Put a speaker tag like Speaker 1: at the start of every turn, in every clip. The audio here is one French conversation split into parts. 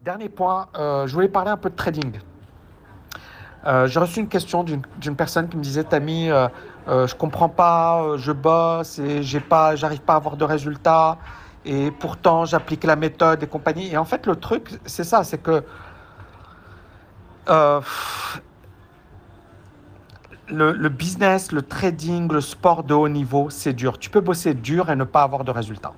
Speaker 1: Dernier point, euh, je voulais parler un peu de trading. Euh, j'ai reçu une question d'une personne qui me disait Tami, euh, euh, je comprends pas, je bosse et j'ai pas, j'arrive pas à avoir de résultats et pourtant j'applique la méthode et compagnie. Et en fait, le truc, c'est ça, c'est que le, le business, le trading, le sport de haut niveau, c'est dur. Tu peux bosser dur et ne pas avoir de résultats.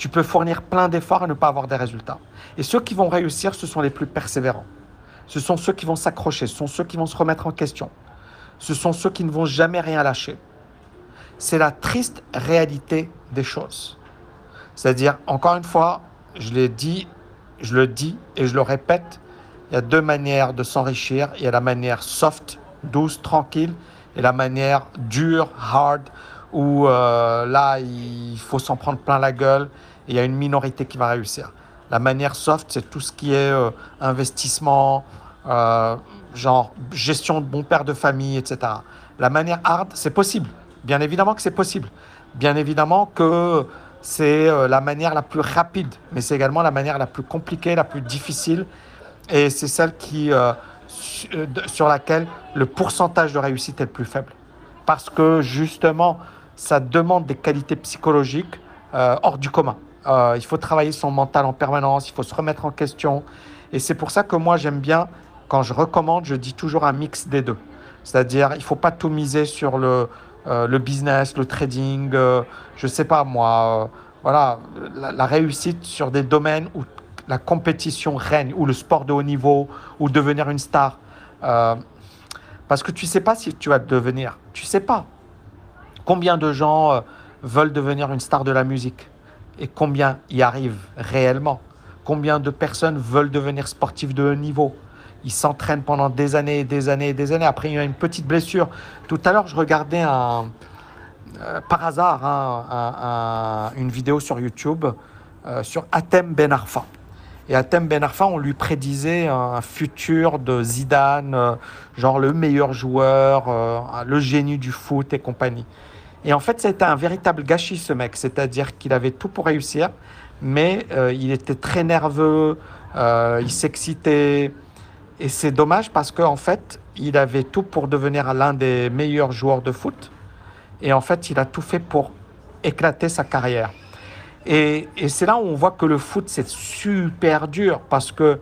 Speaker 1: Tu peux fournir plein d'efforts et ne pas avoir des résultats. Et ceux qui vont réussir, ce sont les plus persévérants. Ce sont ceux qui vont s'accrocher, ce sont ceux qui vont se remettre en question. Ce sont ceux qui ne vont jamais rien lâcher. C'est la triste réalité des choses. C'est-à-dire, encore une fois, je l'ai dit, je le dis et je le répète, il y a deux manières de s'enrichir. Il y a la manière soft, douce, tranquille, et la manière dure, hard, où euh, là, il faut s'en prendre plein la gueule il y a une minorité qui va réussir. La manière soft, c'est tout ce qui est euh, investissement, euh, genre gestion de bon père de famille, etc. La manière hard, c'est possible. Bien évidemment que c'est possible. Bien évidemment que c'est euh, la manière la plus rapide, mais c'est également la manière la plus compliquée, la plus difficile, et c'est celle qui, sur laquelle le pourcentage de réussite est le plus faible. Parce que justement, ça demande des qualités psychologiques hors du commun. Euh, il faut travailler son mental en permanence, il faut se remettre en question. Et c'est pour ça que moi, j'aime bien, quand je recommande, je dis toujours un mix des deux. C'est-à-dire, il ne faut pas tout miser sur le, euh, le business, le trading, euh, je ne sais pas moi, voilà, la, réussite sur des domaines où la compétition règne, ou le sport de haut niveau, ou devenir une star. Parce que tu ne sais pas si tu vas devenir. Tu ne sais pas. Combien de gens veulent devenir une star de la musique? Et combien y arrivent réellement? Combien de personnes veulent devenir sportifs de haut niveau? Ils s'entraînent pendant des années et des années et des années. Après, il y a une petite blessure. Tout à l'heure, je regardais euh, par hasard un- un- une vidéo sur YouTube euh, sur Atem Ben Arfa. Et Atem Ben Arfa, on lui prédisait un futur de Zidane, euh, genre le meilleur joueur, le génie du foot et compagnie. Et en fait, c'était un véritable gâchis, ce mec. C'est-à-dire qu'il avait tout pour réussir, mais euh, il était très nerveux, euh, il s'excitait. Et c'est dommage parce qu'en fait, il avait tout pour devenir l'un des meilleurs joueurs de foot. Et en fait, il a tout fait pour éclater sa carrière. Et, et c'est là où on voit que le foot, c'est super dur parce que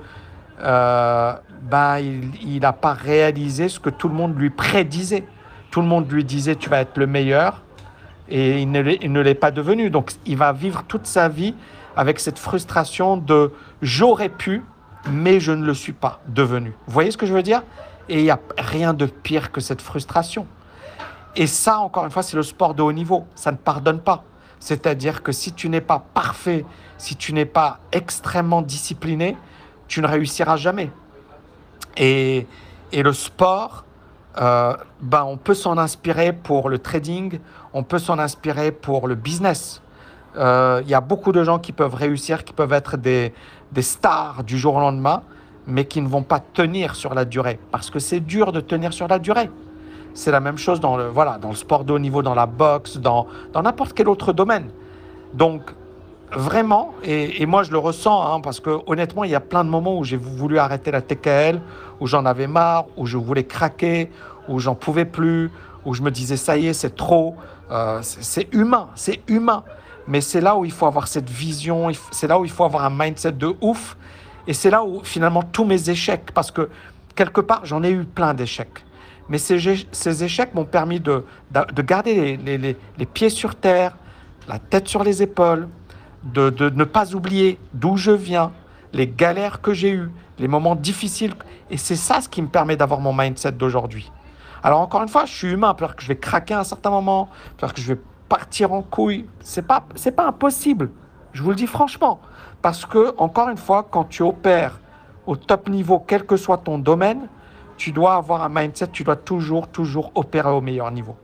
Speaker 1: euh, ben, il n'a pas réalisé ce que tout le monde lui prédisait. Tout le monde lui disait tu vas être le meilleur et il ne l'est- pas devenu. Donc il va vivre toute sa vie avec cette frustration de j'aurais pu, mais je ne le suis pas devenu. Vous voyez ce que je veux dire? Et il n'y a rien de pire que cette frustration. Et ça, encore une fois, c'est le sport de haut niveau. Ça ne pardonne pas. C'est-à-dire que si tu n'es pas parfait, si tu n'es pas extrêmement discipliné, tu ne réussiras jamais. Et, et le sport, euh, ben, on peut s'en inspirer pour le trading, on peut s'en inspirer pour le business. Euh, Il y a beaucoup de gens qui peuvent réussir, qui peuvent être des, des stars du jour au lendemain, mais qui ne vont pas tenir sur la durée, parce que c'est dur de tenir sur la durée. C'est la même chose dans le, voilà, dans le sport de haut niveau, dans la boxe, dans dans n'importe quel autre domaine. Donc, vraiment, et, moi je le ressens, hein, parce que honnêtement, il y a plein de moments où j'ai voulu arrêter la TKL, où j'en avais marre, où je voulais craquer, où j'en pouvais plus, où je me disais ça y est, c'est trop. Euh, c'est humain, c'est humain. Mais c'est là où il faut avoir cette vision, c'est là où il faut avoir un mindset de ouf. Et c'est là où finalement tous mes échecs, parce que quelque part j'en ai eu plein d'échecs. Mais ces, échecs m'ont permis de, garder les pieds sur terre, la tête sur les épaules, de, ne pas oublier d'où je viens, les galères que j'ai eues, les moments difficiles. Et c'est ça ce qui me permet d'avoir mon mindset d'aujourd'hui. Alors encore une fois, je suis humain, peut-être que je vais craquer à un certain moment, peut-être que je vais partir en couille. C'est pas, c'est pas impossible. Je vous le dis franchement. Parce que, encore une fois, quand tu opères au top niveau, quel que soit ton domaine, tu dois avoir un mindset, tu dois toujours, toujours opérer au meilleur niveau.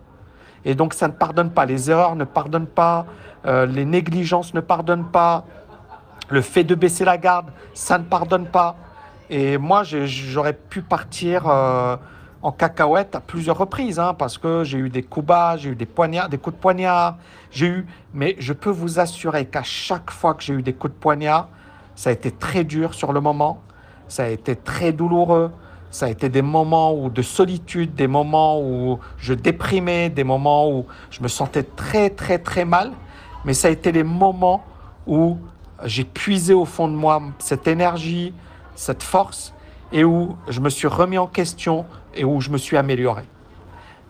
Speaker 1: Et donc, ça ne pardonne pas. Les erreurs ne pardonnent pas. euh, les négligences ne pardonnent pas. Le fait de baisser la garde, ça ne pardonne pas. Et moi, j'aurais pu partir euh, en cacahuète à plusieurs reprises, hein, parce que j'ai eu des coups bas, j'ai eu des poignards, des coups de poignard, j'ai eu. Mais je peux vous assurer qu'à chaque fois que j'ai eu des coups de poignard, Ça a été très dur sur le moment. Ça a été très douloureux. Ça a été des moments où de solitude, des moments où je déprimais, des moments où je me sentais très très très mal. Mais ça a été les moments où j'ai puisé au fond de moi cette énergie, cette force, et où je me suis remis en question et où je me suis amélioré.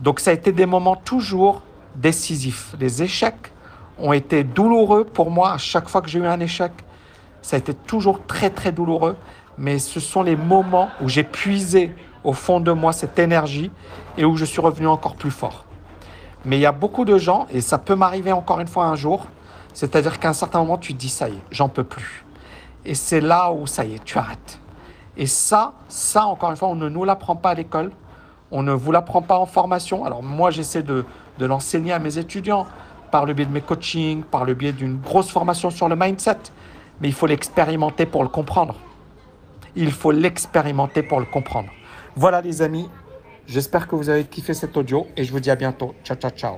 Speaker 1: Donc ça a été des moments toujours décisifs. Les échecs ont été douloureux pour moi à chaque fois que j'ai eu un échec. Ça a été toujours très très douloureux mais ce sont les moments où j'ai puisé au fond de moi cette énergie et où je suis revenu encore plus fort. Mais il y a beaucoup de gens, et ça peut m'arriver encore une fois un jour, c'est-à-dire qu'à un certain moment, tu te dis, ça y est, j'en peux plus. Et c'est là où, ça y est, tu arrêtes. Et ça, ça, encore une fois, on ne nous l'apprend pas à l'école, on ne vous l'apprend pas en formation. Alors moi, j'essaie de, de l'enseigner à mes étudiants par le biais de mes coachings, par le biais d'une grosse formation sur le mindset, mais il faut l'expérimenter pour le comprendre. Il faut l'expérimenter pour le comprendre. Voilà les amis, j'espère que vous avez kiffé cet audio et je vous dis à bientôt. Ciao, ciao, ciao.